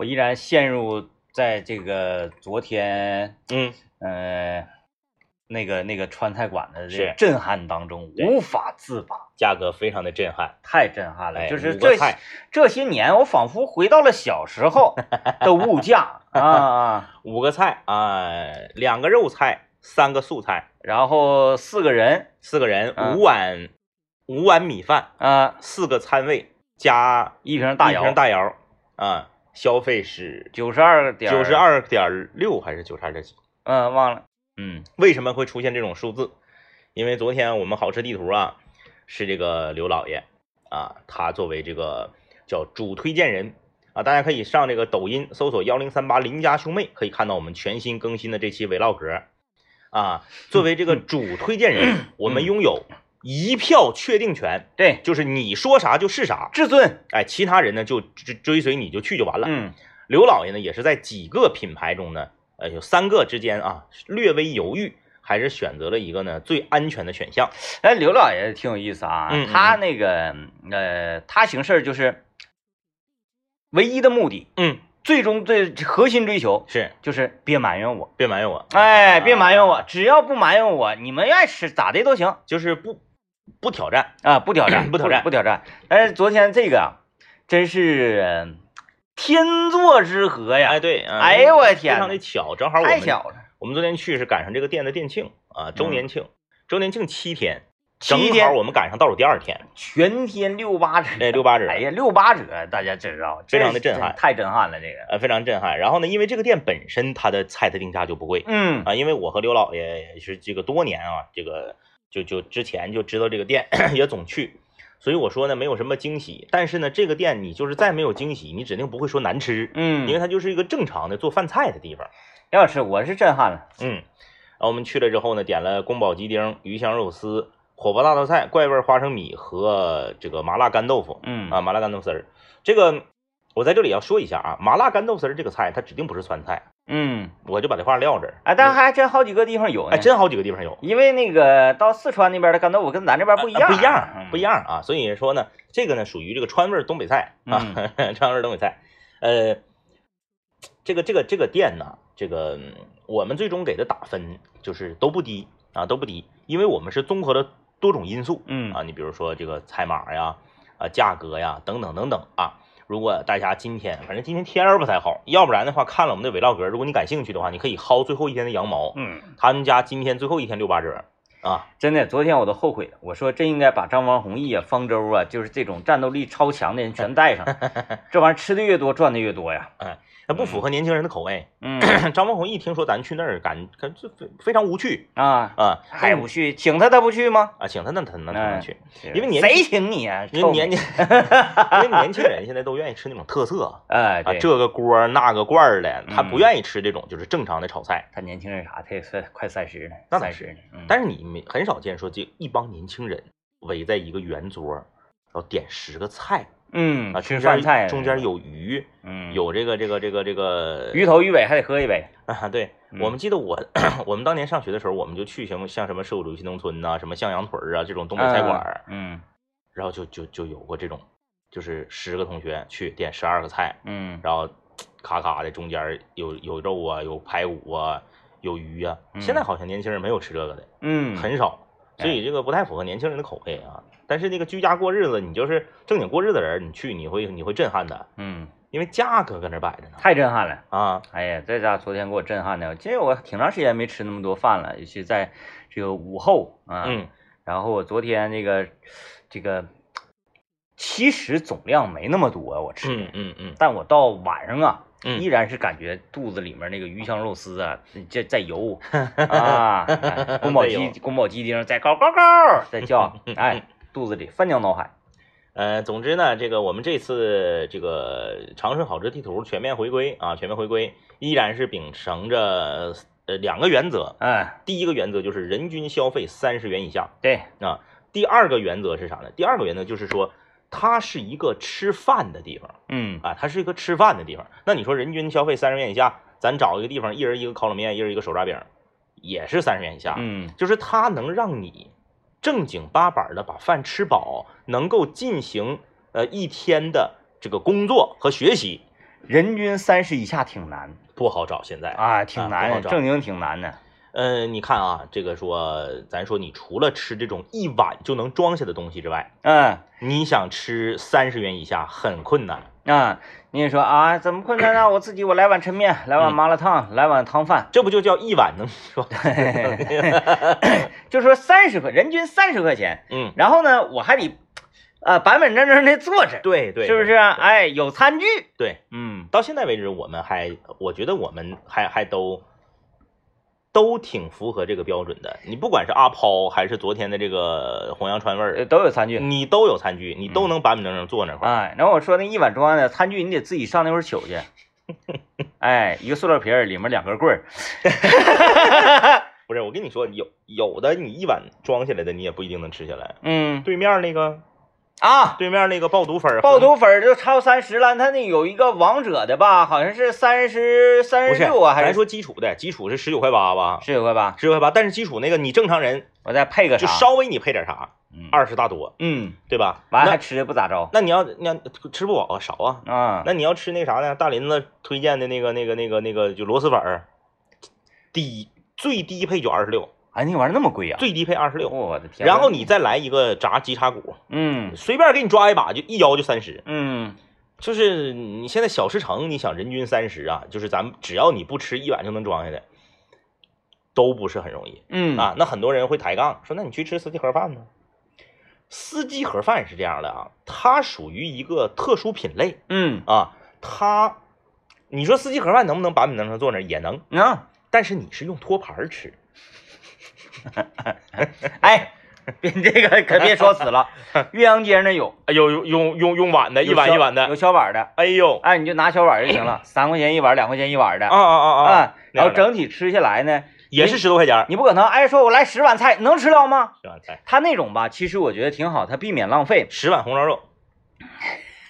我依然陷入在这个昨天，嗯，呃，那个那个川菜馆的这个震撼当中，无法自拔，价格非常的震撼。太震撼了。哎就是这这些年，我仿佛回到了小时候的物价啊。啊，五个菜啊，两个肉菜，三个素菜，然后四个人。四个人，嗯五碗五碗米饭，啊，四个餐位加一瓶大窑一瓶，大窑。啊，消费是九十二点九十，二点六还是九十二点几？嗯，忘了，嗯为什么会出现这种数字？因为昨天我们好吃地图啊，是这个刘老爷啊，他作为这个叫主推荐人啊，大家可以上这个抖音搜索幺零三八邻家兄妹，可以看到我们全新更新的这期 vlog 啊。作为这个主推荐人，我们拥有一票确定权，对，就是你说啥就是啥，至尊，哎，其他人呢就追追随你就去就完了。嗯。刘老爷呢，也是在几个品牌中呢，呃，有三个之间啊略微犹豫，还是选择了一个呢最安全的选项。哎，刘老爷挺有意思啊，嗯嗯他那个呃，他行事就是唯一的目的，嗯，最终最核心追求是，就是别埋怨我，别埋怨我，哎，别埋怨我，只要不埋怨我，你们愿意吃咋的都行。就是不不挑战。啊，不挑战，不挑战。不挑战。但是昨天这个啊，真是呃天作之合呀，哎，对，嗯哎呦我的天非常的巧，正好我们太巧了，我们昨天去是赶上这个店的店庆啊，周年庆，周年庆七天，正好七天我们赶上倒数第二天，全天六八折，哎，六八折，哎呀，六八折，大家知道，非常的震撼。太震撼了，这个，呃，非常震撼。然后呢，因为这个店本身它的菜的定价就不贵，嗯。啊，因为我和刘老爷也是这个多年啊，这个就就之前就知道这个店，也总去，所以我说呢，没有什么惊喜。但是呢，这个店你就是再没有惊喜，你指定不会说难吃，嗯，因为它就是一个正常的做饭菜的地方。要是我是震撼了，嗯，然后我们去了之后呢，点了宫保鸡丁、鱼香肉丝、火爆大头菜、怪味花生米和这个麻辣干豆腐。嗯啊，麻辣干豆丝儿，这个我在这里要说一下啊，麻辣干豆丝儿这个菜它指定不是川菜，嗯，我就把这话撂这儿。哎，但还真好几个地方有呢，哎，真好几个地方有。因为那个到四川那边的干豆腐跟咱这边不一样，啊不一样，嗯不一样啊。所以说呢，这个呢属于这个川味东北菜啊，川味东北菜。呃，这个这个这个店呢，这个嗯我们最终给的打分就是都不低啊，都不低，因为我们是综合了多种因素嗯啊，你比如说这个菜码呀、啊价格呀等等等等啊。如果大家今天，反正今天天儿不太好，要不然的话，看了我们的 vlog，如果你感兴趣的话，你可以薅最后一天的羊毛。嗯，他们家今天最后一天六八折啊，真的，昨天我都后悔了，我说真应该把张王宏毅啊、方舟啊，就是这种战斗力超强的人全带上，这玩意儿吃的越多赚的越多呀。那不符合年轻人的口味。嗯 张文宏毅听说咱去那儿，感感这非非常无趣啊，啊，还不去，请他他不去吗？啊，请他那他那他能哎去，因为年谁请你啊？臭因为年轻因为年轻人现在都愿意吃那种特色哎，这个锅那个罐儿的，他嗯不愿意吃这种就是正常的炒菜。他年轻人啥，他也快快三十了，那三十呢。嗯但是你没很少见说这一帮年轻人围在一个圆桌，然后点十个菜嗯啊，，吃饭菜中间有鱼，嗯有这个这个这个这个鱼头鱼尾还得喝一杯。啊，对，嗯我们记得我 我们当年上学的时候，我们就去什么像什么社会主义新农村呐、什么向阳屯儿啊这种东北菜馆儿，嗯然后就就就有过这种，就是十个同学去点十二个菜，嗯然后咔咔的中间有有肉啊，有排骨啊，有鱼啊。嗯现在好像年轻人没有吃这个的，嗯，很少，所以这个不太符合年轻人的口味啊。但是那个居家过日子，你就是正经过日子的人，你去你会你会震撼的，嗯，因为价格搁那摆着呢太震撼了。啊。哎呀，这家昨天给我震撼的，这我挺长时间没吃那么多饭了，尤其在这个午后啊。嗯然后我昨天那个这个，其实总量没那么多，我吃，嗯嗯嗯但我到晚上啊，嗯依然是感觉肚子里面那个鱼香肉丝啊，这在游 啊，哎宫保鸡宫保鸡丁在高高高在叫，哎，肚子里翻江倒海。呃，总之呢，这个我们这次这个长春好吃地图全面回归啊，全面回归依然是秉承着呃两个原则。哎，第一个原则就是人均消费三十元以下对，啊。第二个原则是啥呢？第二个原则就是说，它是一个吃饭的地方嗯啊，它是一个吃饭的地方。那你说人均消费三十元以下，咱找一个地方，一人一个烤冷面，一人一个手抓饼，也是三十元以下。嗯就是它能让你正经八百的把饭吃饱，能够进行呃一天的这个工作和学习，人均三十以下挺难不好找。现在，啊，挺难正经挺难的。呃，你看啊，这个说，咱说你除了吃这种一碗就能装下的东西之外，嗯你想吃三十元以下很困难。啊，你也说啊，怎么困难呢？我自己我来碗抻面，来碗嗯麻辣烫，来碗汤饭，这不就叫一碗能 说？就说三十块，人均三十块钱，嗯，然后呢，我还得呃板板正正的坐着，对对，是不是？哎，有餐具，对，嗯到现在为止，我们还，我觉得我们还还都都挺符合这个标准的。你不管是阿抛还是昨天的这个弘扬川味呃儿，都有餐具。你都有餐具，你都能板板正正坐那块儿。哎，然后我说那一碗装的餐具，你得自己上那块儿取去。哎，一个塑料瓶儿，里面两根棍儿。不是，我跟你说，有有的你一碗装下来的，你也不一定能吃下来。嗯对面那个，啊，对面那个爆肚粉儿，爆肚粉儿就超三十了，他那有一个王者的吧，好像是三十三十六啊，还是咱是说基础的，基础是十九块八吧？十九块八？十九块八，但是基础那个你正常人我再配个就啥？稍微你配点啥，嗯二十大多，嗯，对吧？完了还吃的不咋着那你要你要吃不饱啊，少啊。啊。那你要吃那啥呢？大林子推荐的那个、那个、那个、那个，就螺蛳粉儿，低最低配就二十六，哎，那玩意儿那么贵啊？最低配二十六。我的天！然后你再来一个炸鸡叉骨，嗯随便给你抓一把就一腰就三十。嗯就是你现在小吃城，你想人均三十啊，就是咱们只要你不吃一碗就能装下的，都不是很容易嗯啊。那很多人会抬杠说，那你去吃司机盒饭呢？司机盒饭是这样的啊，它属于一个特殊品类。嗯啊，它，你说司机盒饭能不能板板正正坐那儿也能，啊，但是你是用托盘儿吃，哎，别这个可别说死了，岳阳街那有哎呦，用用用用碗的，一碗一碗的有，小碗的，哎呦，哎，你就拿小碗就行了，三块钱一碗，两块钱一碗的啊啊啊啊，啊，然后整体吃下来呢，也是十多块钱，你不可能哎说我来十碗菜能吃了吗？十碗菜，他那种吧，其实我觉得挺好，他避免浪费，十碗红烧肉，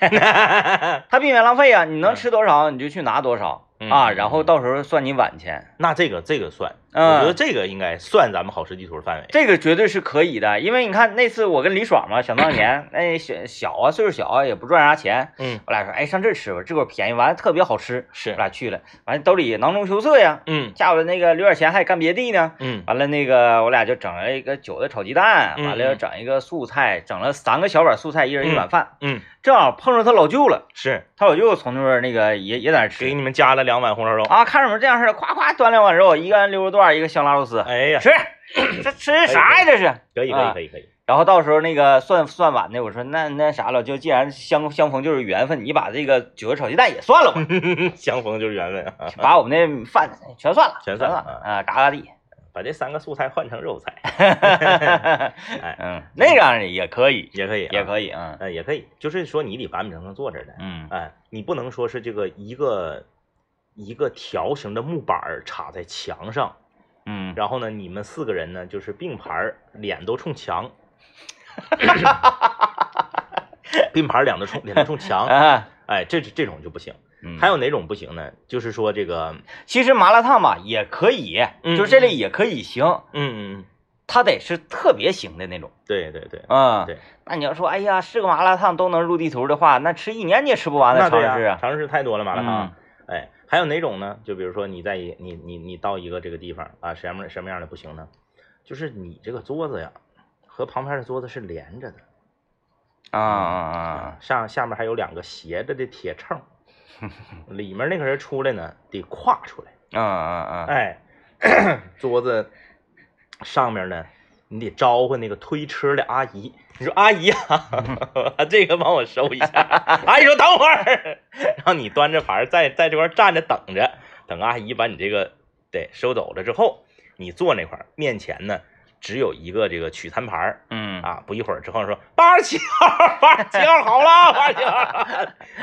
他避免浪费啊，你能吃多少你就去拿多少嗯啊，嗯然后到时候算你碗钱，那这个这个算，我嗯觉得这个应该算咱们好吃地图的范围。这个绝对是可以的，因为你看那次我跟李爽嘛，想当年那 小小啊，岁数小啊，也不赚啥钱，嗯，我俩说，哎，上这吃吧，这块便宜，完了特别好吃，是。我，俩去了，完了兜里囊中羞涩呀，嗯。下午那个留点钱还干别的呢，嗯。完了那个我俩就整了一个韭菜炒鸡蛋，嗯完了整一个素菜，整了三个小碗素菜，一人一碗饭，嗯，正好碰上他老舅了，是，他老舅从那边那个也也在那吃给你们加了两碗红烧肉。啊，看着我们这样式的，夸夸端两碗肉，一个人溜肉段，一个香辣肉丝，哎呀，吃，这吃啥呀这是？可以可以可以可以，然后到时候那个算算碗的，我说那那啥了，就既然相相逢就是缘分，你把这个韭菜炒鸡蛋也算了吧，相逢就是缘分啊。把我们那饭全算了，全算算了啊，嘎嘎地。把这三个素菜换成肉菜，哎嗯，那样也可以，也可以、也，可以啊。呃，也可以，就是说你得板板正正坐着的，嗯哎，你不能说是这个一个一个条形的木板儿插在墙上，嗯，然后呢，你们四个人呢就是并排，脸都冲墙，并排儿脸都冲脸都冲墙，啊，哎，这这种就不行。嗯。还有哪种不行呢？就是说这个，其实麻辣烫吧也可以，嗯就这类也可以行，嗯嗯嗯，它得是特别行的那种。对对对，啊，对，那你要说，哎呀，是个麻辣烫都能入地图的话，那吃一年你也吃不完的那对呀、长市啊。长市太多了麻辣烫。嗯。哎，还有哪种呢？就比如说你在你你你到一个这个地方啊，什么什么样的不行呢？就是你这个桌子呀，和旁边的桌子是连着的，啊啊啊！上下面还有两个斜着的铁秤，里面那个人出来呢得跨出来，啊啊啊！哎，桌子上面呢你得招呼那个推车的阿姨，你说阿姨啊，这个帮我收一下。阿姨说等会儿，然后你端着盘儿在在这块儿站着等着，等阿姨把你这个对收走了之后，你坐那块儿，面前呢只有一个这个取餐盘儿嗯。啊，不一会儿之后说八十七号，八十七号好了，八十七号，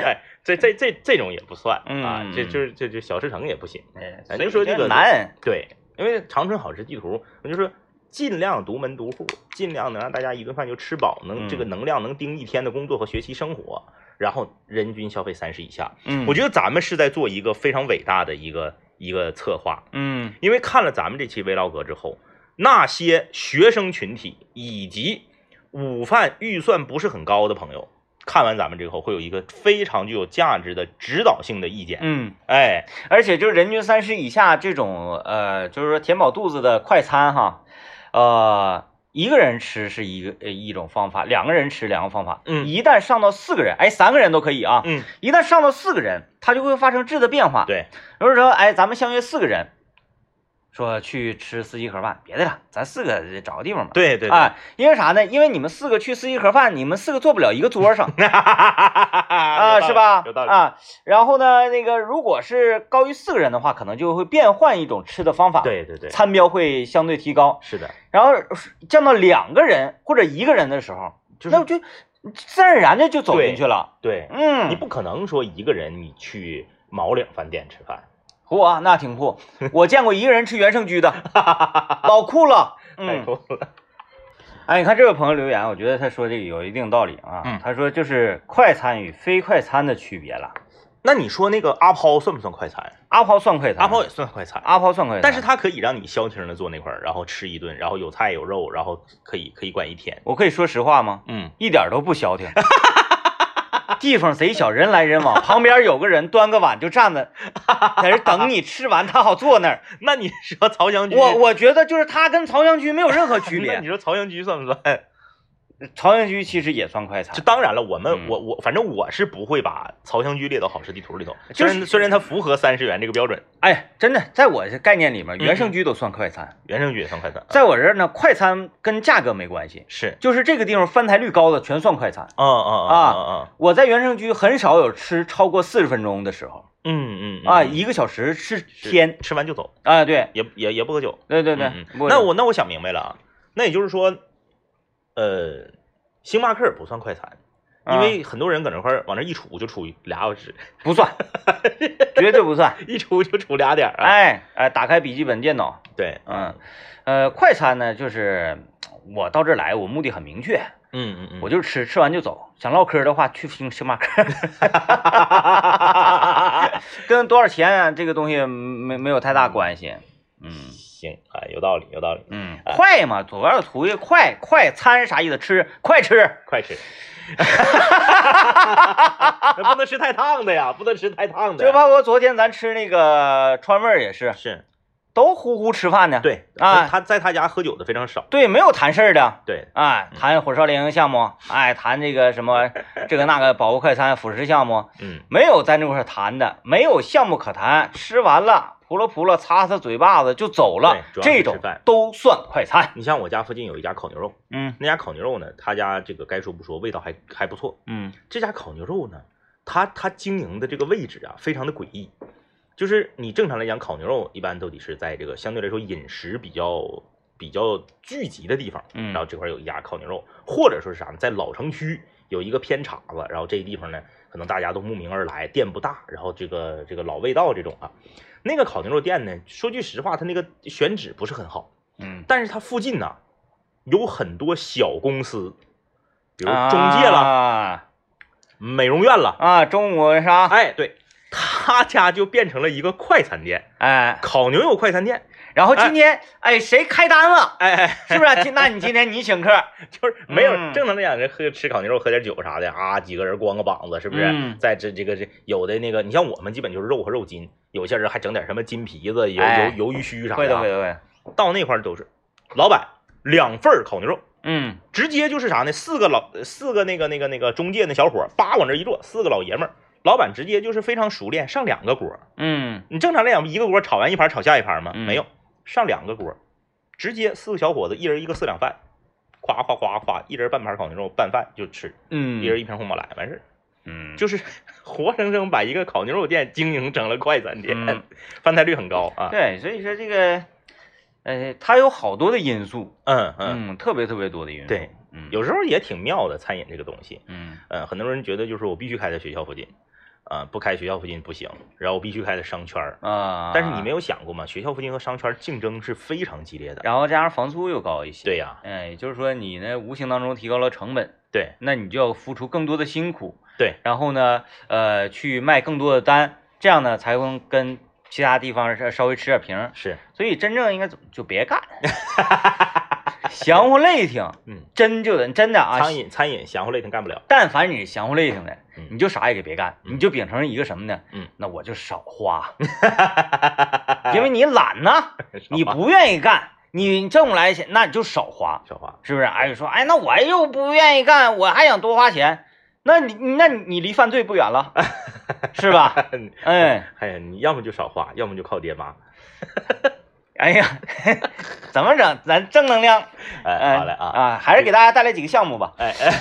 哎，这这这这种也不算啊，嗯这就是这这小吃城也不行。哎，咱所以就说这个难，对，因为长春好吃地图，我就说尽量独门独户，尽量能让大家一顿饭就吃饱，能、嗯。这个能量能盯一天的工作和学习生活，然后人均消费三十以下。嗯，我觉得咱们是在做一个非常伟大的一个一个策划，嗯。因为看了咱们这期 vlog 之后，那些学生群体以及午饭预算不是很高的朋友，看完咱们之后会有一个非常具有价值的指导性的意见。嗯，哎，而且就是人均三十以下这种呃，就是说填饱肚子的快餐哈，呃，一个人吃是一个呃一种方法，两个人吃两个方法。嗯一旦上到四个人，哎，三个人都可以啊。嗯，一旦上到四个人，它就会发生质的变化。对，比如说，哎，咱们相约四个人，说去吃四季盒饭，别的了，咱四个找个地方吧。对对对，啊，因为啥呢？因为你们四个去四季盒饭，你们四个坐不了一个桌上 啊，啊是吧？有道理。啊，然后呢，那个如果是高于四个人的话，可能就会变换一种吃的方法，，对对对，餐标会相对提高。是的，然后降到两个人或者一个人的时候，就是那我就自然而然的就走进去了。对，嗯，你不可能说一个人你去毛岭饭店吃饭，嚯，那挺酷。我见过一个人吃原生居的，老酷了。太嗯，酷了。哎，你看这位朋友留言，我觉得他说这个有一定道理啊。嗯他说就是快餐与非快餐的区别了。那你说那个阿抛算不算快餐？阿抛算快餐，阿抛也算快餐，阿抛算快餐，但是它可以让你消停的坐那块儿，然后吃一顿，然后有菜有肉，然后可以可以管一天。我可以说实话吗？嗯，一点都不消停。地方贼小，人来人往，旁边有个人端个碗就站着，在这等你吃完，他好坐那儿。那你说曹香居，我我觉得就是他跟曹香居没有任何区别。那你说曹香居算不算？曹香居其实也算快就餐，当然了，我们、嗯我我反正我是不会把曹香居列到好吃地图里头，就是虽然虽然它符合三十元这个标准，哎，真的，在我这概念里面，嗯原生居都算快餐。原生居也算快餐，在我这儿呢，快餐跟价格没关系，是，就是这个地方翻台率高的全算快餐。嗯嗯嗯嗯我在原生居很少有吃超过四十分钟的时候嗯嗯嗯啊，嗯一个小时是是天吃完就走，啊，对也也也不喝酒。对对对嗯，嗯那我那我想明白了啊，那也就是说，呃，星巴克不算快餐，因啊为很多人搁那块儿往那一杵就杵俩小时，不算，绝对不算。一杵就杵俩点儿啊。哎哎，打开笔记本电脑，对，嗯，呃，快餐呢，就是我到这儿来，我目的很明确，嗯嗯嗯，我就吃，吃完就走。想唠嗑的话，去星星巴克，跟多少钱啊，这个东西没没有太大关系。嗯行啊，有道理有道理，嗯，快嘛，主要图一个快，快餐啥意思？吃，快吃。快吃。那不能吃太烫的呀，不能吃太烫的。就包括昨天咱吃那个川味儿也是，是都呼呼吃饭呢。对啊他在他家喝酒的非常少。对，没有谈事儿的。对，哎，谈火烧连营项目，哎，谈这个什么 这个那个保护快餐辅食项目，嗯没有在那块儿谈的，没有项目可谈，吃完了扑了扑了，擦擦嘴巴子就走了这种都算快餐。你像我家附近有一家烤牛肉，嗯那家烤牛肉呢，他家这个该说不说，味道还还不错。嗯这家烤牛肉呢，他他经营的这个位置啊，非常的诡异。就是你正常来讲，烤牛肉一般都得是在这个相对来说饮食比较比较聚集的地方，嗯，然后这块有一家烤牛肉，或者说是啥呢，在老城区有一个偏岔子，然后这个地方呢，可能大家都慕名而来，店不大，然后这个这个老味道这种啊，那个烤牛肉店呢，说句实话，它那个选址不是很好，嗯，但是它附近呢有很多小公司，比如中介了、啊美容院了，啊，中午啥？哎，对，他家就变成了一个快餐店，哎，烤牛肉快餐店，然后今天哎谁开单了？哎哎，是不是？今那你今天 你请客？就是没有嗯正常来讲，人喝吃烤牛肉喝点酒啥的啊，几个人光个膀子，是不是？嗯在这这个这有的那个，你像我们基本就是肉和肉筋，有些人还整点什么筋皮子、鱿哎鱿鱿鱼须啥的会的会。的会。到那块儿都是，老板两份烤牛肉，嗯直接就是啥呢？四个老四个那个那个那个中介那小伙，叭往这一坐，四个老爷们儿，老板直接就是非常熟练，上两个锅。嗯你正常来讲，一个锅炒完一盘炒下一盘吗？嗯没有，上两个锅，直接四个小伙子，一人一个四两饭，夸夸夸夸，一人半盘烤牛肉拌饭就吃，嗯，一人一瓶红宝来，完事儿。嗯就是 活生生把一个烤牛肉店经营成了快餐店，嗯翻台率很高啊。对，所以说这个，呃，它有好多的因素，嗯嗯，嗯，特别特别多的因素。对，嗯，有时候也挺妙的，餐饮这个东西。嗯嗯，很多人觉得就是我必须开在学校附近，啊、不开学校附近不行，然后我必须开在商圈儿。啊，但是你没有想过吗？学校附近和商圈竞争是非常激烈的。然后加上房租又高一些。对呀、哎，也就是说你呢无形当中提高了成本，对那你就要付出更多的辛苦，对，然后呢，呃，去卖更多的单，这样呢才能跟其他地方稍稍微持点平。是，所以真正应该怎么就别干，闲 降乎雷霆，嗯，真就得真的啊，餐饮餐饮降乎雷霆干不了。但凡你是降乎雷霆的，嗯你就啥也给别干，嗯你就秉承一个什么呢？嗯，那我就少花，因为你懒呐，你不愿意干，你挣不来钱，那你就少花，少花，是不是？哎，说哎，那我又不愿意干，我还想多花钱，那你那你你离犯罪不远了，是吧？哎，哎呀，你要么就少花，要么就靠爹妈。哎呀，怎么整？咱正能量，哎，哎好嘞啊，啊，还是给大家带来几个项目吧。哎哎，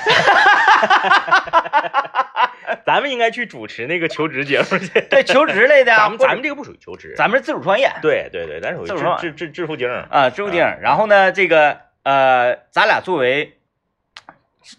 咱们应该去主持那个求职节目去。对，求职类的啊，咱们咱们这个不属于求职，咱们是自主创业，对对对，咱属于自主创致致致致富经。啊，致富经。然后呢，这个呃，咱俩作为，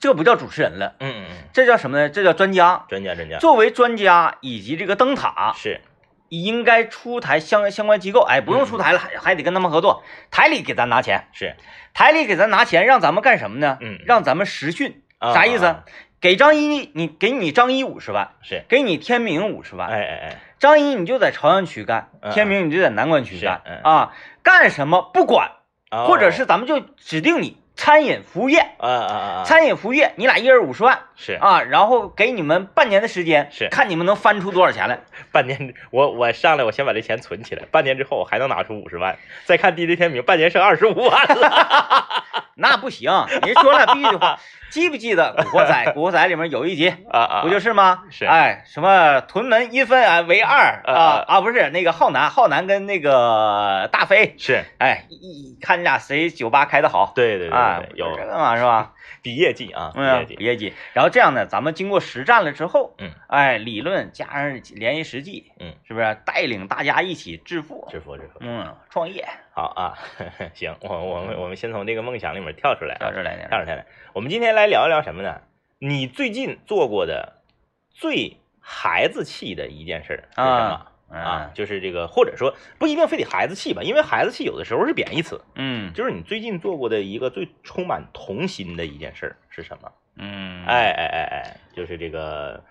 这不叫主持人了，嗯嗯嗯，这叫什么呢？这叫专家。专家专家作为专家以及这个灯塔，是应该出台相相关机构，哎，不用出台了，还还得跟他们合作，台里给咱拿钱，是，台里给咱拿钱，让咱们干什么呢？嗯。让咱们实训，啊啥意思？啊？给张一，你给你张一五十万，是，给你天明五十万，哎哎哎，张一你就在朝阳区干，嗯天明你就在南关区是干嗯。啊，干什么不管，哦。或者是咱们就指定你餐饮服务业，啊啊啊啊，餐饮服务业，你俩一人五十万是啊，然后给你们半年的时间，是看你们能翻出多少钱来。半年，我我上来我先把这钱存起来，半年之后我还能拿出五十万，再看 DJ 天明，半年剩二十五万了。那不行，人说了必须得花。记不记得 《古惑仔》？《古惑仔》里面有一集，啊啊，不就是吗？是哎，什么屯门一分啊为二啊啊啊，不是那个浩南，浩南跟那个大飞，是，哎，一一看你俩谁酒吧开的好对对对啊对，，有这个嘛是吧？比业绩啊，比业嗯，绩，业绩。然后这样呢，咱们经过实战了之后，嗯，哎，理论加上联系实际，嗯，是不是带领大家一起致富？致富致富。嗯，创业好啊，行，我我们我们先从这个梦想里面跳出来啊，到这儿来呢。跳出来。我们今天来聊一聊什么呢？你最近做过的最孩子气的一件事儿是什么？啊嗯，就是这个，或者说不一定非得孩子气吧，因为孩子气有的时候是贬义词。嗯就是你最近做过的一个最充满童心的一件事儿是什么？嗯，哎哎哎哎，就是这个，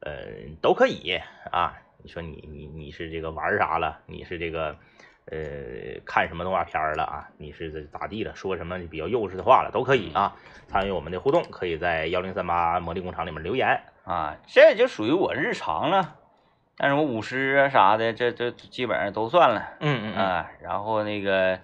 呃，都可以啊。你说你你你是这个玩啥了？你是这个，呃，看什么动画片儿了啊？你是这咋地了？说什么比较幼稚的话了？都可以啊。参与我们的互动，可以在幺零三八魔力工厂里面留言。啊，这就属于我日常了。但是我舞狮啊啥的，这这基本上都算了嗯嗯啊。然后那个，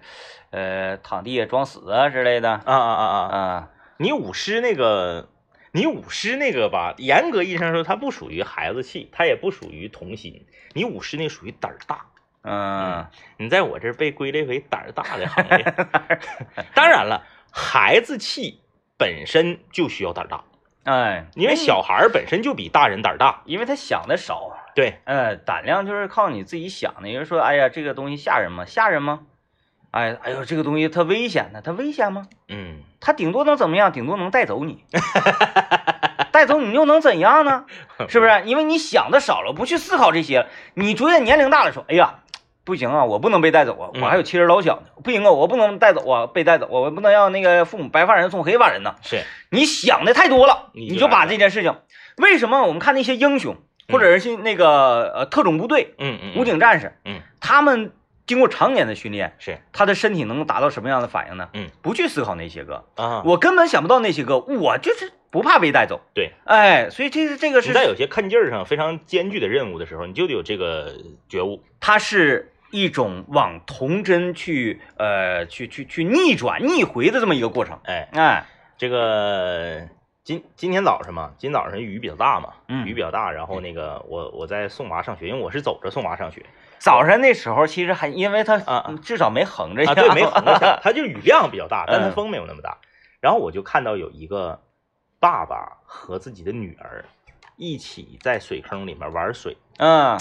呃，躺地下装死啊之类的啊啊啊啊！啊。你舞狮那个，你舞狮那个吧，严格意义上说，它不属于孩子气，它也不属于童心。你舞狮那属于胆儿大。嗯你在我这儿被归类为胆儿大的行业。当然了，孩子气本身就需要胆儿大，哎，因为小孩儿本身就比大人胆儿大。因为他想的少，对，呃，胆量就是靠你自己想的。有人说，哎呀，这个东西吓人吗？吓人吗？哎，哎呦，这个东西它危险呢，它危险吗？嗯，它顶多能怎么样？顶多能带走你，带走你又能怎样呢？是不是？因为你想的少了，不去思考这些，你逐渐年龄大了，说，哎呀，不行啊，我不能被带走啊，嗯我还有妻儿老小呢，不行啊，我不能带走啊，被带走，我不能让那个父母白发人送黑发人呢。是，你想的太多了，你就把这件事情，为什么我们看那些英雄，或者是那个呃特种部队、嗯嗯，武警战士，嗯，他们经过常年的训练，是他的身体能达到什么样的反应呢？嗯，不去思考那些个，啊，我根本想不到那些个，我就是不怕被带走。对，哎，所以这个这个是在有些看劲儿上非常艰巨的任务的时候，你就得有这个觉悟。他是一种往童真去呃去去去逆转逆回的这么一个过程。哎，哎，这个今今天早上嘛，今早上雨比较大嘛，嗯。雨比较大，然后那个我我在送娃上学，因为我是走着送娃上学。早上那时候其实还因为它啊至少没横着啊，对，没横着下，它就雨量比较大，但它嗯。风没有那么大。然后我就看到有一个爸爸和自己的女儿一起在水坑里面玩水，嗯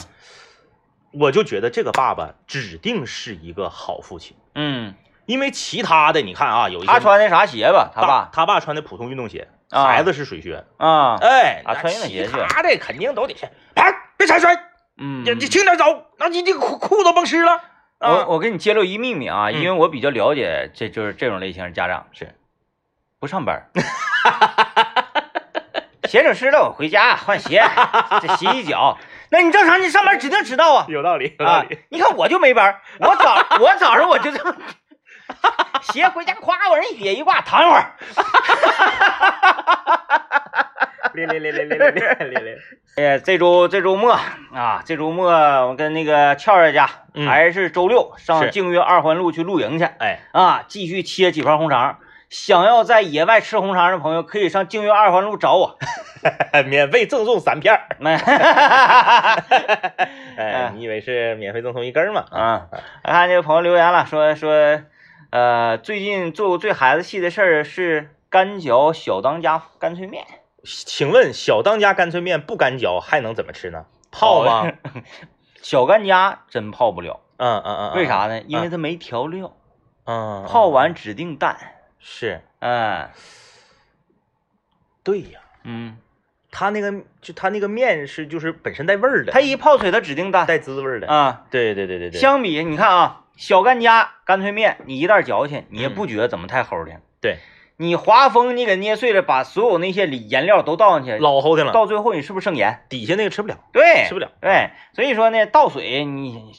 我就觉得这个爸爸指定是一个好父亲，嗯，因为其他的你看啊，有一些他穿的啥鞋吧？他爸他爸穿的普通运动鞋，啊孩子是水靴，啊，哎，那啊穿运动鞋其去他的肯定都得是，哎，别踩水，嗯，你你轻点走，那你这个裤裤都崩湿了。我啊，我给你揭露一秘密啊，嗯因为我比较了解这就是这种类型的家长是不上班儿，鞋整湿了我回家换鞋，这洗洗脚。那你正常你上班指定迟到啊有道理，有道啊理。！你看我就没班，我早我早上我就这么鞋回家夸往人一撇一挂，躺一会儿。咧咧咧咧咧咧咧咧咧，哎，这周这周末啊，这周末我跟那个俏儿家嗯还是周六上是净月二环路去露营去哎，啊，继续切几盘红肠。想要在野外吃红肠的朋友，可以上静月二环路找我。免费赠送三片儿。哎，哎，你以为是免费赠送一根儿吗？啊，我看这个朋友留言了，说说，呃，最近做过最孩子气的事儿是干嚼小当家干脆面。请问小当家干脆面不干嚼还能怎么吃呢？泡吗？小干家真泡不了，嗯嗯嗯，为啥呢？因为它没调料，嗯，嗯泡完指定淡。是嗯对呀，嗯，他那个就他那个面是就是本身带味儿的，它一泡水它指定淡。带滋味儿的。啊，对对对对对，相比你看啊，小干家干脆面，你一袋嚼去，你也不觉得怎么太齁的。对，你华丰你给捏碎了，把所有那些里颜料都倒上去，老齁的了，到最后你是不是剩盐？底下那个吃不了，对，吃不了。对，所以说呢，倒水你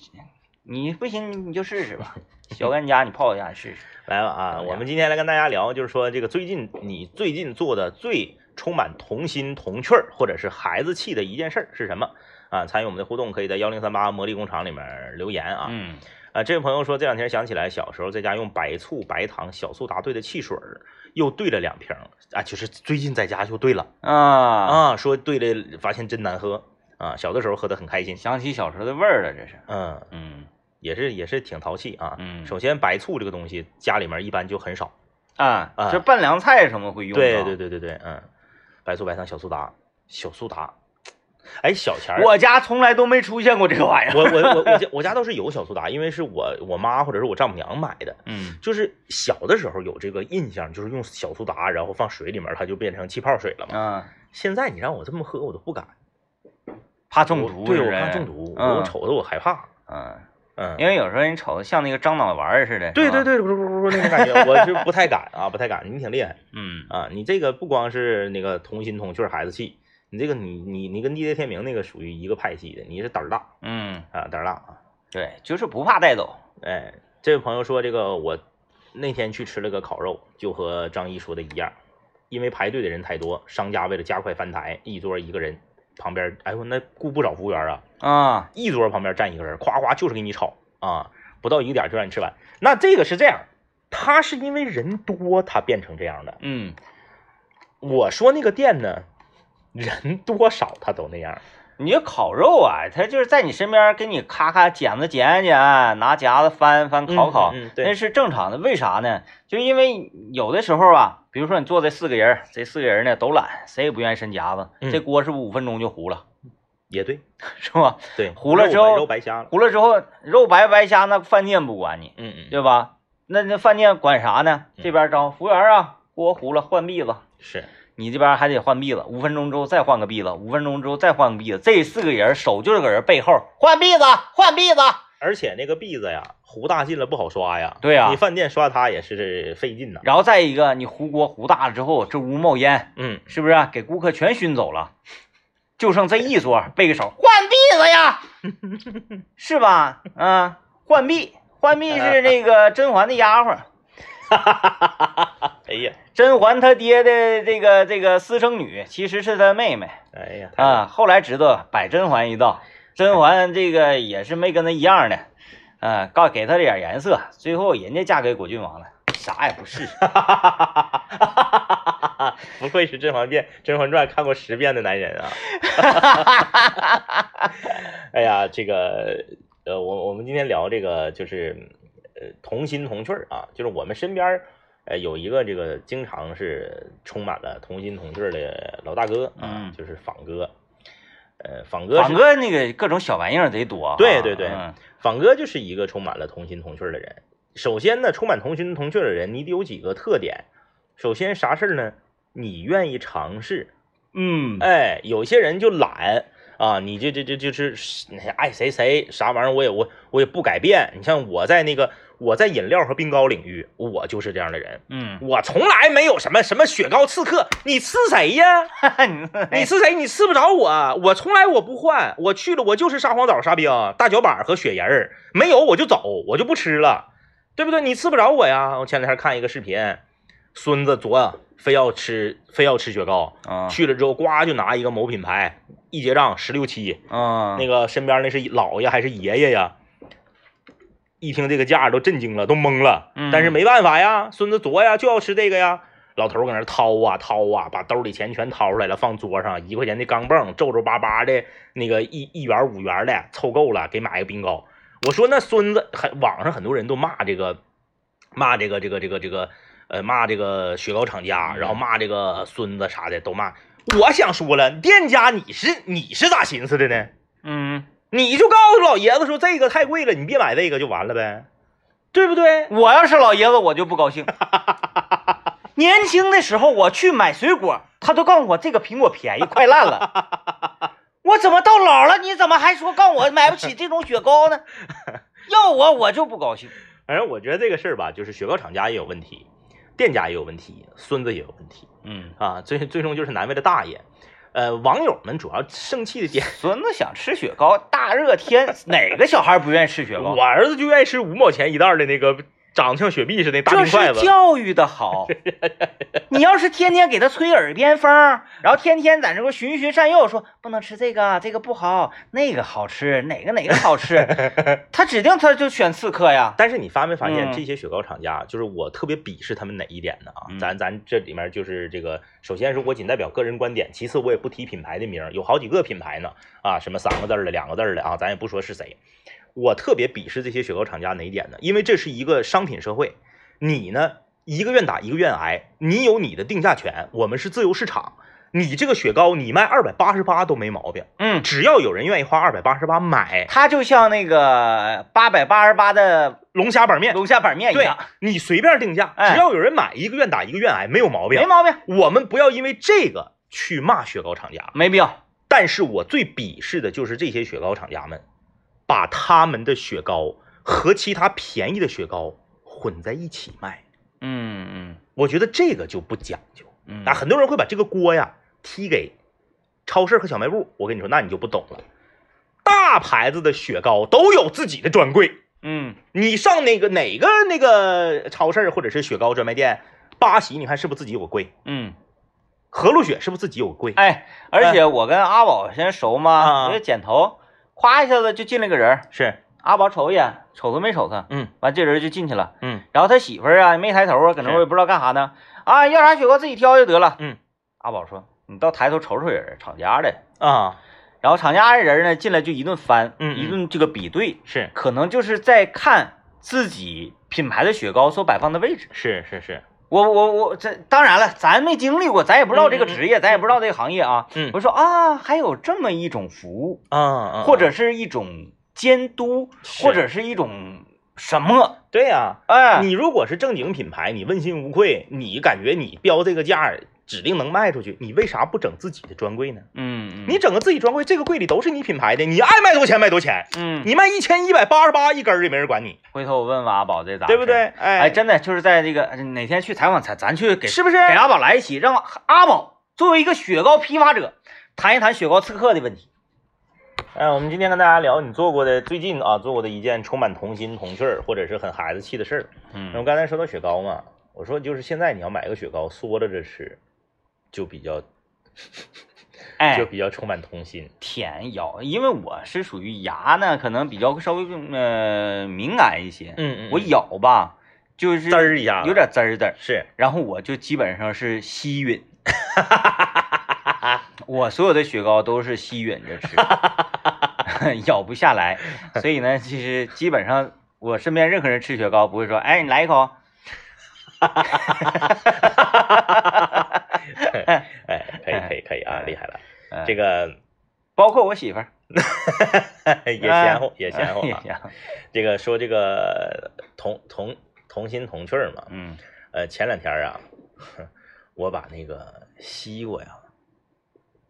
你不行你就试试吧，小干家你泡一下试试。来吧啊，我们今天来跟大家聊，就是说这个最近你最近做的最充满童心童趣儿或者是孩子气的一件事儿是什么啊？参与我们的互动，可以在幺零三八魔力工厂里面留言啊。嗯啊，这位朋友说这两天想起来小时候在家用白醋、白糖、小苏打兑的汽水儿，又兑了两瓶啊，就是最近在家又兑了啊，啊，说兑了发现真难喝啊，小的时候喝的很开心，想起小时候的味儿了，这是。嗯，嗯也是也是挺淘气啊。嗯首先白醋这个东西家里面一般就很少，啊啊，这拌凉菜什么会用到？对对对对对，嗯，白醋、白糖、小苏打、小苏打，哎，小钱儿，我家从来都没出现过这个玩意儿。我我我我家 我家倒是有小苏打，因为是我我妈或者是我丈母娘买的，嗯就是小的时候有这个印象，就是用小苏打，然后放水里面，它就变成气泡水了嘛。啊，现在你让我这么喝，我都不敢，怕中毒。我对我怕中毒，嗯我瞅着我害怕。嗯，嗯，因为有时候你瞅着像那个樟脑丸儿似的。对对对，咕噜咕噜咕噜那种感觉，我是不太敢啊，不太敢。你挺厉害嗯啊，你这个不光是那个童心童趣儿孩子气，你这个你你你跟地雷天明那个属于一个派系的，你是胆儿大嗯，啊，胆儿大啊。对，就是不怕带走。哎，这位朋友说，这个我那天去吃了个烤肉，就和张一说的一样，因为排队的人太多，商家为了加快翻台，一桌一个人，旁边哎呦那雇不少服务员啊，啊，一桌旁边站一个人，夸夸就是给你炒啊，不到一个点就让你吃完。那这个是这样，他是因为人多，他变成这样的。嗯我说那个店呢，人多少他都那样。你这烤肉啊，他就是在你身边给你咔咔剪子剪剪，拿夹子翻翻烤烤，那是正常的。为啥呢？就因为有的时候啊，比如说你坐这四个人，这四个人呢都懒，谁也不愿意伸夹子，嗯这锅是不是五分钟就糊了，也对，是吧？对，糊了之后肉白肉白瞎了。糊了之后，肉白白瞎，那饭店不管你，嗯嗯，对吧？那那饭店管啥呢？嗯这边招服务员啊，锅糊了换篦子，是，你这边还得换篦子，五分钟之后再换个篦子，五分钟之后再换个篦子，这四个人手就是搁人背后换篦子，换篦子。而且那个篦子呀，糊大劲了不好刷呀。对呀你饭店刷它也是费劲呐。然后再一个，你糊锅糊大了之后，这屋冒烟，嗯，是不是、给顾客全熏走了？就剩这一桌背个手换篦子呀，是吧？啊，换篦，换篦是那个甄嬛的丫鬟，哎呀，甄嬛她爹的这个这个私生女其实是她妹妹哎呀，啊。后来知道摆甄嬛一道，甄嬛这个也是没跟她一样的，啊，告给她点颜色，最后人家嫁给果郡王了，啥也不是。不愧是《甄嬛变》《甄嬛传》看过十遍的男人啊！哎呀，这个呃，我我们今天聊这个就是呃童心童趣儿啊，就是我们身边儿呃有一个这个经常是充满了童心童趣的老大哥啊，嗯就是仿哥。呃，仿哥仿哥那个各种小玩意儿贼多啊，对对对嗯仿哥就是一个充满了童心童趣的人。首先呢，充满童心童趣的人，你得有几个特点。首先啥事儿呢？你愿意尝试，嗯，哎，有些人就懒啊，你这这这就是爱谁谁啥玩意儿，我也我我也不改变。你像我在那个我在饮料和冰糕领域，我就是这样的人，嗯，我从来没有什么什么雪糕刺客，你刺谁呀？你刺谁？你刺不着我，我从来我不换，我去了我就是沙黄枣、沙冰、大脚板和雪人儿，没有我就走，我就不吃了。对不对？你吃不着我呀。我前两天看一个视频，孙子昨非要吃非要吃雪糕，啊去了之后呱就拿一个某品牌，一结账十六七，啊，那个身边那是姥爷还是爷爷呀？一听这个价都震惊了，都懵了。嗯但是没办法呀，孙子作呀就要吃这个呀。老头儿搁那儿掏啊掏啊，把兜里钱全掏出来了，放桌上，一块钱的钢镚，皱皱巴巴的那个一一元五元的，凑够了给买个冰糕。我说那孙子，很网上很多人都骂这个，骂这个这个这个这个，呃，骂这个雪糕厂家，然后骂这个孙子啥的都骂。我想说了，店家你是你是咋寻思的呢？嗯，你就告诉老爷子说这个太贵了，你别买这个就完了呗，对不对？我要是老爷子，我就不高兴。年轻的时候我去买水果，他都告诉我这个苹果便宜，快烂了。我怎么到老了，你怎么还说告诉我买不起这种雪糕呢？要我我就不高兴。反正我觉得这个事儿吧，就是雪糕厂家也有问题，店家也有问题，孙子也有问题嗯，啊，最最终就是难为了大爷。呃，网友们主要生气的点，孙子想吃雪糕，大热天哪个小孩不愿意吃雪糕我？儿子就愿意吃五毛钱一袋的那个长得像雪碧似的大这冰筷子。是教育的好。你要是天天给他吹耳边风，然后天天在那块循循善诱，说不能吃这个，这个不好，那个好吃，哪个哪个好吃，他指定他就选刺客呀。但是你发没发现嗯这些雪糕厂家，就是我特别鄙视他们哪一点呢？啊，嗯咱咱这里面就是这个，首先是我仅代表个人观点，其次我也不提品牌的名，有好几个品牌呢，啊，什么三个字儿的、两个字儿的啊，咱也不说是谁。我特别鄙视这些雪糕厂家哪一点呢？因为这是一个商品社会，你呢一个愿打一个愿挨，你有你的定价权，我们是自由市场。你这个雪糕你卖二百八十八都没毛病，嗯，只要有人愿意花二百八十八买它就像那个八百八十八的龙虾板面，龙虾板面一对样，你随便定价，哎只要有人买，一个愿打一个愿挨，没有毛病没。毛病，我们不要因为这个去骂雪糕厂家，没必要。但是我最鄙视的就是这些雪糕厂家们，把他们的雪糕和其他便宜的雪糕混在一起卖，嗯嗯我觉得这个就不讲究。嗯，啊，很多人会把这个锅呀踢给超市和小卖部，我跟你说，那你就不懂了。大牌子的雪糕都有自己的专柜，嗯你上那个哪个那个超市或者是雪糕专卖店，八喜你看是不是自己有个柜？嗯，和路雪是不是自己有个柜？哎，而且我跟阿宝现在熟啊吗？我就剪头，咵一下子就进来个人，是，阿宝瞅一眼，瞅都没瞅他，嗯完这人就进去了。嗯然后他媳妇儿啊没抬头啊，搁那我也不知道干啥呢。啊，要啥雪糕自己挑就得了。嗯，阿宝说：“你到抬头瞅瞅人，厂家的。啊，”然后厂家的人呢进来就一顿翻，嗯嗯一顿这个比对，是可能就是在看自己品牌的雪糕所摆放的位置。是是是，我我我这当然了，咱没经历过，咱也不知道这个职业，咱也不知道这个行业啊。嗯我说啊，还有这么一种服务，啊啊，或者是一种监督，是或者是一种什么？对呀、哎，你如果是正经品牌，你问心无愧，你感觉你标这个价儿指定能卖出去，你为啥不整自己的专柜呢？嗯嗯，你整个自己专柜，这个柜里都是你品牌的，你爱卖多少钱卖多少钱，嗯，你卖一千一百八十八一根儿也没人管你，回头我问问阿宝这咋，对不？对？哎，哎，真的就是在这个哪天去采访咱，咱去给是不是？给阿宝来一起，让阿宝作为一个雪糕批发者，谈一谈雪糕刺客的问题。哎，我们今天跟大家聊你做过的最近啊做过的一件充满童心童趣儿，或者是很孩子气的事儿。那我嗯刚才说到雪糕嘛，我说就是现在你要买个雪糕缩着着吃，就比较哎就哎，比较充满童心。舔咬，因为我是属于牙呢，可能比较稍微呃敏感一些，嗯我咬吧就是滋儿一下有点滋儿的，是然后我就基本上是吸吮。我所有的雪糕都是吸吮着吃，咬不下来，所以呢，其实基本上我身边任何人吃雪糕不会说，哎，你来一口，哎，可以可以可以啊，厉害了。呃这个包括我媳妇儿。也嫌乎也嫌乎啊。这个说这个同同同心同趣儿嘛，嗯。呃，前两天啊，我把那个西瓜呀，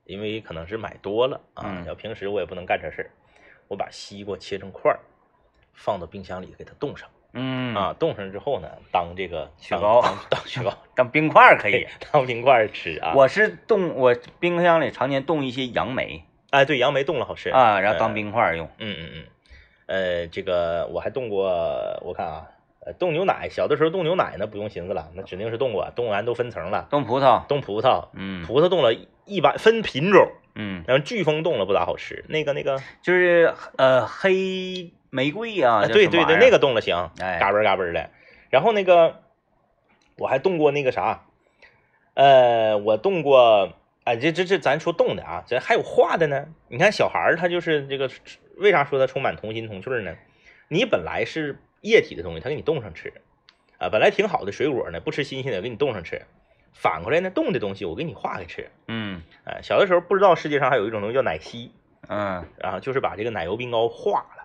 因为可能是买多了啊，嗯。要平时我也不能干这事儿，我把西瓜切成块儿，放到冰箱里给它冻上嗯啊，，冻上之后呢，当这个雪糕当当雪糕 当冰块可以。当冰块吃啊。我是冻，我冰箱里常年冻一些杨梅哎，对，杨梅冻了好吃啊，然后当呃冰块用。嗯嗯嗯，呃，这个我还冻过，我看啊，呃冻牛奶，小的时候冻牛奶那不用寻思了，那指定是冻过，冻完都分层了，冻葡萄，冻葡萄，嗯葡萄冻了一般分品种，嗯，然后飓风冻了不咋好吃，那个那个，就是呃黑玫瑰啊，啊对对对，那个冻了行，哎嘎嘣儿嘎嘣儿的。然后那个我还冻过那个啥，呃，我冻过，哎，这这这咱说冻的啊，这还有化的呢。你看小孩儿他就是这个，为啥说他充满童心童趣儿呢？你本来是液体的东西，他给你冻上吃，啊，本来挺好的水果呢，不吃新鲜的，给你冻上吃。反过来呢，冻的东西我给你化开吃。嗯哎，小的时候不知道世界上还有一种东西叫奶昔，嗯然后就是把这个奶油冰糕化了，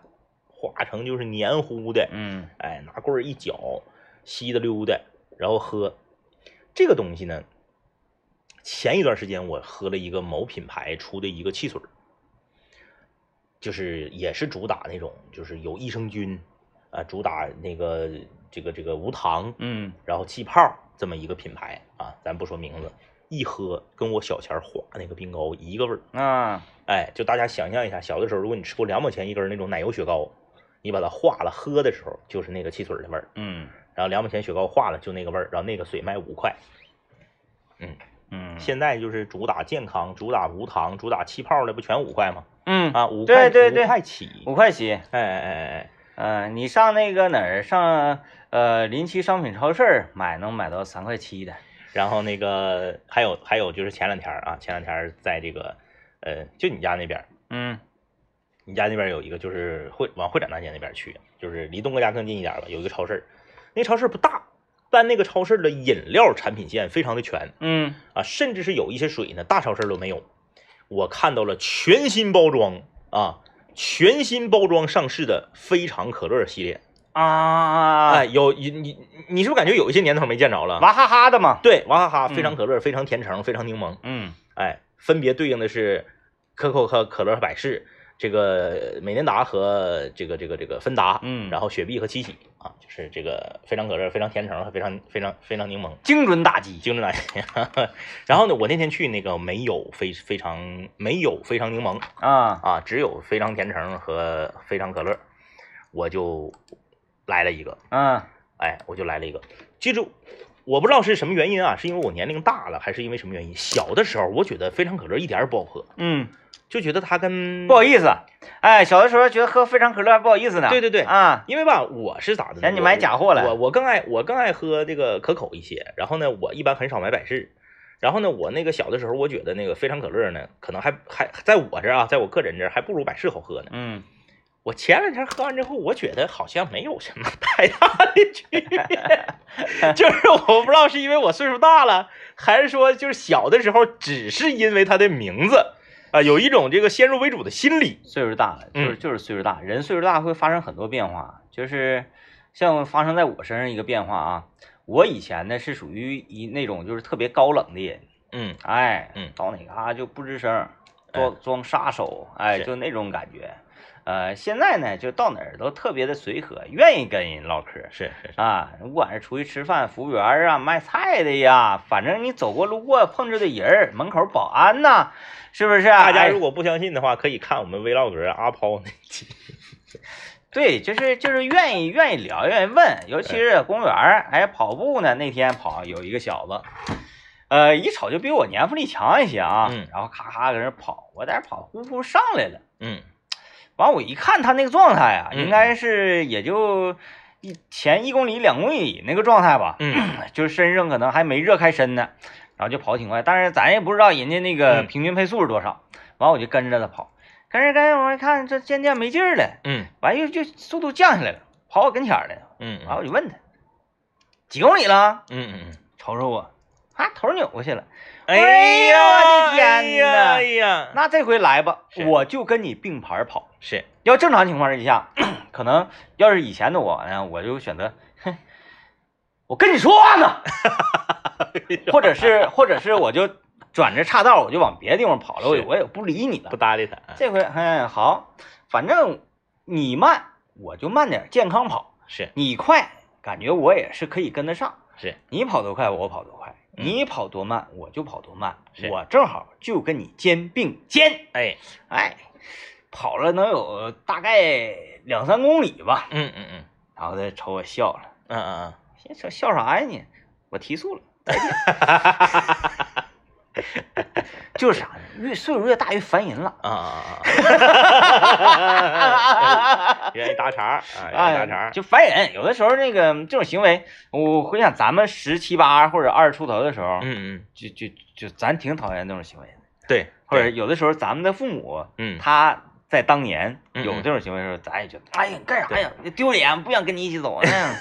化成就是黏糊的，嗯哎，拿棍儿一搅，稀的溜的，然后喝。这个东西呢，前一段时间我喝了一个某品牌出的一个汽水儿，就是也是主打那种，就是有益生菌，啊、主打那个这个这个无糖，嗯然后气泡这么一个品牌啊，咱不说名字，一喝跟我小钱儿化那个冰糕一个味儿。啊哎，就大家想象一下，小的时候，如果你吃过两毛钱一根那种奶油雪糕，你把它化了喝的时候，就是那个汽水的味儿。嗯然后两毛钱雪糕化了就那个味儿，然后那个水卖五块。嗯嗯现在就是主打健康，主打无糖，主打气泡的，不全五块吗？嗯啊，五块对对对五块起。五块起，哎哎哎哎，嗯，你上那个哪儿上呃临期商品超市买能买到三块七的，然后那个还有还有就是前两天啊，前两天在这个呃，就你家那边儿，嗯你家那边有一个就是会往会展大街那边去，就是离东哥家更近一点吧，有一个超市，那超市不大，但那个超市的饮料产品线非常的全嗯。啊，甚至是有一些水呢，大超市都没有。我看到了全新包装啊，全新包装上市的非常可乐系列，啊，哎，有你你你是不是感觉有一些年头没见着了？娃哈哈的嘛，对，娃哈哈嗯非常可乐、非常甜橙、非常柠檬，嗯。哎，分别对应的是可口可可乐和百事，这个美年达和这个这个这个芬达，嗯然后雪碧和七喜啊，就是这个非常可乐、非常甜橙和非常非常非常柠檬，精准打击，精准打击。然后呢，我那天去那个没有非非常没有非常柠檬啊啊，只有非常甜橙和非常可乐，我就来了一个，嗯哎，我就来了一个。记住，我不知道是什么原因啊，是因为我年龄大了，还是因为什么原因？小的时候我觉得非常可乐一点也不好喝，嗯，就觉得它跟不好意思，哎，小的时候觉得喝非常可乐还不好意思呢，对对对啊，因为吧，我是咋的呢？嫌你我买假货了我我更爱我更爱喝这个可口一些。然后呢，我一般很少买百事。然后呢，我那个小的时候，我觉得那个非常可乐呢，可能还还在我这儿啊，在我个人这儿还不如百事好喝呢。嗯我前两天喝完之后，我觉得好像没有什么太大的区别，就是我不知道是因为我岁数大了，还是说就是小的时候只是因为它的名字啊、有一种这个先入为主的心理。岁数大了，就是嗯就是岁数大，人岁数大会发生很多变化，就是像发生在我身上一个变化啊，我以前呢是属于一那种就是特别高冷的人，嗯哎，嗯到哪嘎就不吱声，装装杀手，哎，就那种感觉。呃，现在呢，就到哪儿都特别的随和，愿意跟人唠嗑是是是，啊。不管是出去吃饭，服务员啊，卖菜的呀，反正你走过路过碰着的人儿，门口保安呐，是不是大家如果不相信的话，可以看我们 vlog 阿抛那期。对，就是就是愿意愿意聊，愿意问，尤其是公园儿，哎，跑步呢，那天跑有一个小子，呃，一瞅就比我年富力强一些啊，嗯然后咔咔搁那跑，我在那跑，呼呼上来了，嗯完我一看他那个状态啊，嗯应该是也就一前一公里两公里那个状态吧，嗯就是身上可能还没热开身呢，然后就跑挺快，但是咱也不知道人家那个嗯平均配速是多少，完我就跟着他跑，跟着跟着我一看这渐渐没劲儿了。嗯完又就速度降下来了，跑我跟前儿来了。嗯完我就问他几公里了，嗯嗯嗯，瞅瞅我，啊头扭过去了。哎哎呀我的天哎呀呐哎呀，那这回来吧，我就跟你并排跑。是要正常情况之下，可能要是以前的我呢，我就选择，哼，我跟你说话呢，或者是或者是我就转着岔道，我就往别的地方跑了，我也我也不理你了不。搭理他。这回哎好，反正你慢我就慢点，健康跑。是你快，感觉我也是可以跟得上。是，你跑多快，我跑多快；嗯你跑多慢，我就跑多慢。我正好就跟你肩并肩。哎，哎，跑了能有大概两三公里吧。嗯嗯嗯，然后他瞅我笑了，嗯嗯先笑笑啥呀你？我提速了，再见。就是啥呢？越岁数越大越烦人了。嗯啊啊啊！愿意搭茬儿啊，愿意搭茬儿。就烦人。有的时候那个这种行为，我回想咱们十七八或者二十出头的时候，嗯嗯，就就就咱挺讨厌这种行为的。对，或者有的时候咱们的父母，嗯他在当年嗯有这种行为的时候，咱也觉得，哎呀，干啥呀？丢脸，不想跟你一起走那样。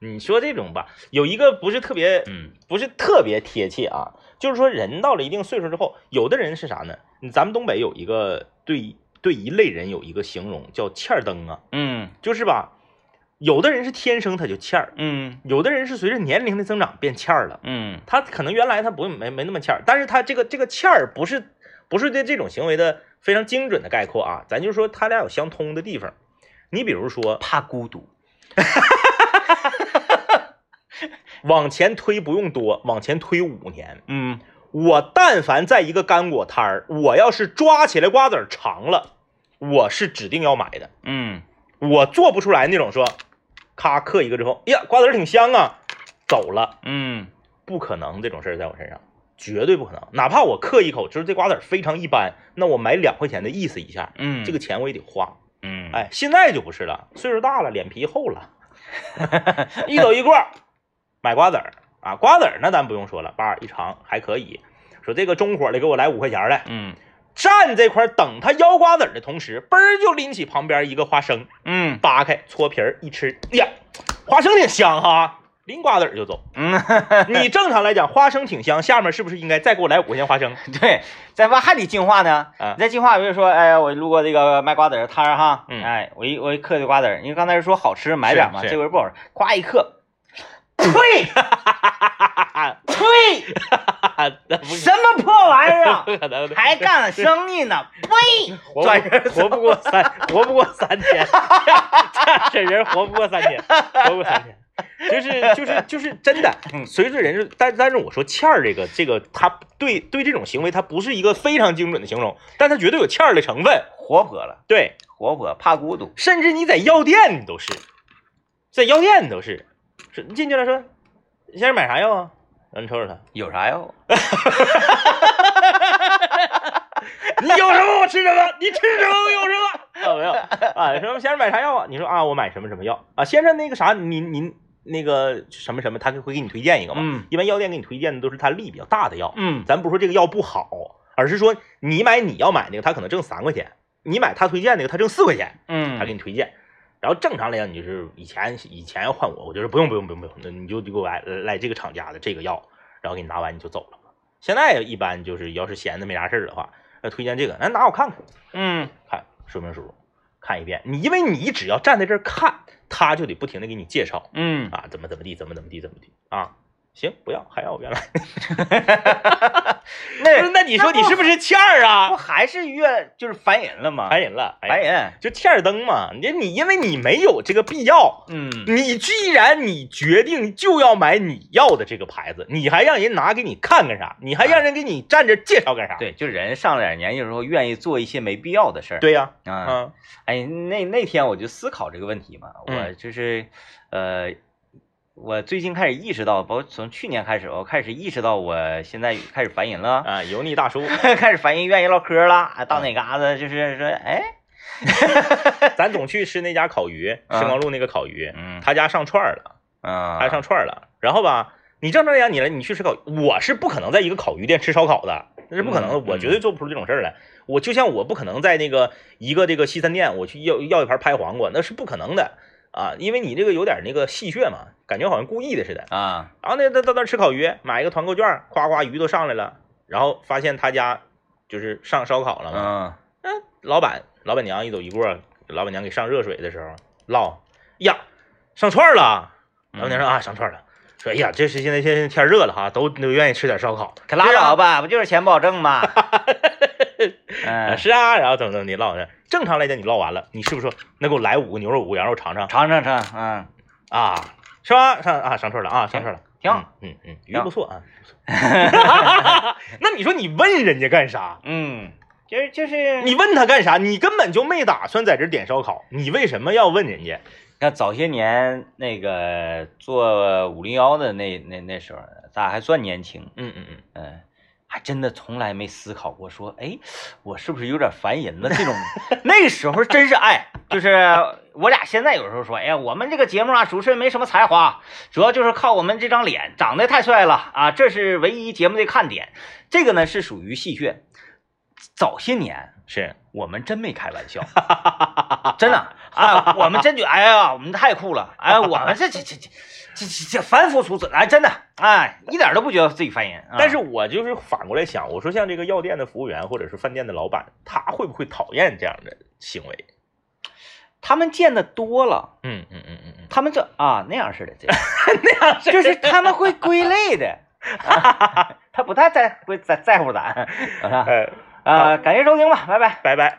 你说这种吧，有一个不是特别，嗯不是特别贴切啊，就是说人到了一定岁数之后，有的人是啥呢？咱们东北有一个对对一类人有一个形容叫欠儿灯啊，嗯就是吧，有的人是天生他就欠儿，嗯有的人是随着年龄的增长变欠儿了。嗯他可能原来他不没没那么欠儿，但是他这个这个欠儿不是不是对这种行为的非常精准的概括啊，咱就说他俩有相通的地方。你比如说怕孤独。往前推不用多，往前推五年，嗯。我但凡在一个干果摊儿，我要是抓起来瓜子儿尝了，我是指定要买的。嗯。我做不出来那种说，咔嗑一个之后，哎呀瓜子儿挺香啊，走了，嗯。不可能这种事儿在我身上，绝对不可能。哪怕我嗑一口，就是这瓜子非常一般，那我买两块钱的意思一下，嗯，这个钱我也得花。嗯。哎，现在就不是了，岁数大了，脸皮厚了，一走一过买瓜子儿啊，瓜子儿那咱不用说了，叭一尝还可以。说这个中火的给我来五块钱的，嗯站这块等他摇瓜子儿的同时，嘣儿就拎起旁边一个花生，嗯扒开搓皮儿一吃，哎呀，花生挺香哈，拎瓜子儿就走。嗯，你正常来讲，花生挺香，下面是不是应该再给我来五块钱花生？对，咱吧还得进化呢。啊你再进化，比如说，哎呀，我路过这个卖瓜子儿摊儿哈，嗯哎，我一我一嗑这瓜子儿，因为刚才说好吃买点嘛，这回不好吃，咵一嗑，呸呸，那不什么破玩意儿啊！不 可能的，还干了生意呢，呸！活转身 不活不过三，活不过三天，这人活不过三天，活不过三天，就是就是就是真的。随着人是，但但是我说欠儿这个这个，他对对这种行为，他不是一个非常精准的形容，但他绝对有欠儿的成分。活泼了，对，活泼，怕孤独。甚至你在药店你都是，在药店你都是，进去了说，先生买啥药啊？然后你瞅瞅他，有啥药？你有什么我吃什么，你吃什么我有什么。啊没有啊，什么先生买啥药啊？你说啊，我买什么什么药啊？先生那个啥，您您那个什么什么，他会给你推荐一个嘛？嗯一般药店给你推荐的都是他力比较大的药，嗯咱不是说这个药不好，而是说你买你要买那个，他可能挣三块钱，你买他推荐那个，他挣四块钱，嗯他给嗯你推荐。然后正常来讲，你就是以前以前要换我，我就是不用不用不用不用，那你就给我来来这个厂家的这个药，然后给你拿完你就走了。现在一般就是要是闲的没啥事儿的话，那推荐这个，那拿我看看。嗯看说明书，看一遍。你因为你只要站在这儿看，他就得不停的给你介绍嗯，啊，怎么怎么地，怎么怎么地，怎么地啊。行，不要，还要我原来。那那你说你是不是欠儿啊不啊？还是越就是烦人了吗？烦人了，烦人。就欠儿灯嘛。你你因为你没有这个必要，嗯你既然你决定就要买你要的这个牌子，你还让人拿给你看干啥？你还让人给你站着介绍干啥？对，就人上了点年纪之后，愿意做一些没必要的事儿。对呀，啊，嗯哎，那那天我就思考这个问题嘛，我嗯就是，呃，我最近开始意识到，包括从去年开始，我开始意识到我现在开始烦人了，啊，油腻大叔，开始烦人，愿意唠嗑了，啊，到哪嘎子就是说，哎，咱总去吃那家烤鱼，啊申光路那个烤鱼，嗯他家上串儿了。啊，还上串儿了。然后吧，你正常来讲，你来你去吃烤，我是不可能在一个烤鱼店吃烧烤的，那是不可能的，嗯我绝对做不出这种事儿来。我就像我不可能在那个一个这个西餐店，我去要要一盘拍黄瓜，那是不可能的啊，因为你这个有点那个戏谑嘛，感觉好像故意的似的。啊，然后那到到那儿吃烤鱼，买一个团购券，夸夸鱼都上来了，然后发现他家就是上烧烤了嘛，嗯嗯，老板老板娘一走一过，老板娘给上热水的时候唠呀，上串了。老板娘说啊，上串了。说哎呀，这是现在现在天热了哈，都都愿意吃点烧烤。可拉倒吧，不就是钱不好挣吗？啊 嗯，是啊，然后怎么怎么的唠着。正常来讲，你唠完了，你是不是说那给我来五个牛肉，五个羊肉尝尝尝尝尝，嗯，啊？是吧？上啊上串了啊，上串了，挺好嗯嗯嗯，鱼不错啊。不错那你说你问人家干啥？嗯，就是就是你问他干啥？你根本就没打算在这儿点烧烤，你为什么要问人家？看早些年那个做五零幺的那那那时候，咱还算年轻，嗯嗯嗯，嗯，还真的从来没思考过说，哎，我是不是有点烦人呢？这种那个时候真是爱，就是我俩现在有时候说，哎呀，我们这个节目啊，主持人没什么才华，主要就是靠我们这张脸，长得太帅了啊，这是唯一节目的看点。这个呢是属于戏谑。早些年是我们真没开玩笑，真的啊，我们真觉得，哎呀，我们太酷了，哎，我们这这这这这这这凡夫俗子，哎，真的，哎，一点都不觉得自己烦人。啊但是我就是反过来想，我说像这个药店的服务员或者是饭店的老板，他会不会讨厌这样的行为？他们见的多了。嗯嗯嗯嗯嗯，他们这啊那样似的，这样那样就是他们会归类的，啊、他不太在会在在乎咱，啊，感谢收听吧，拜拜。拜拜。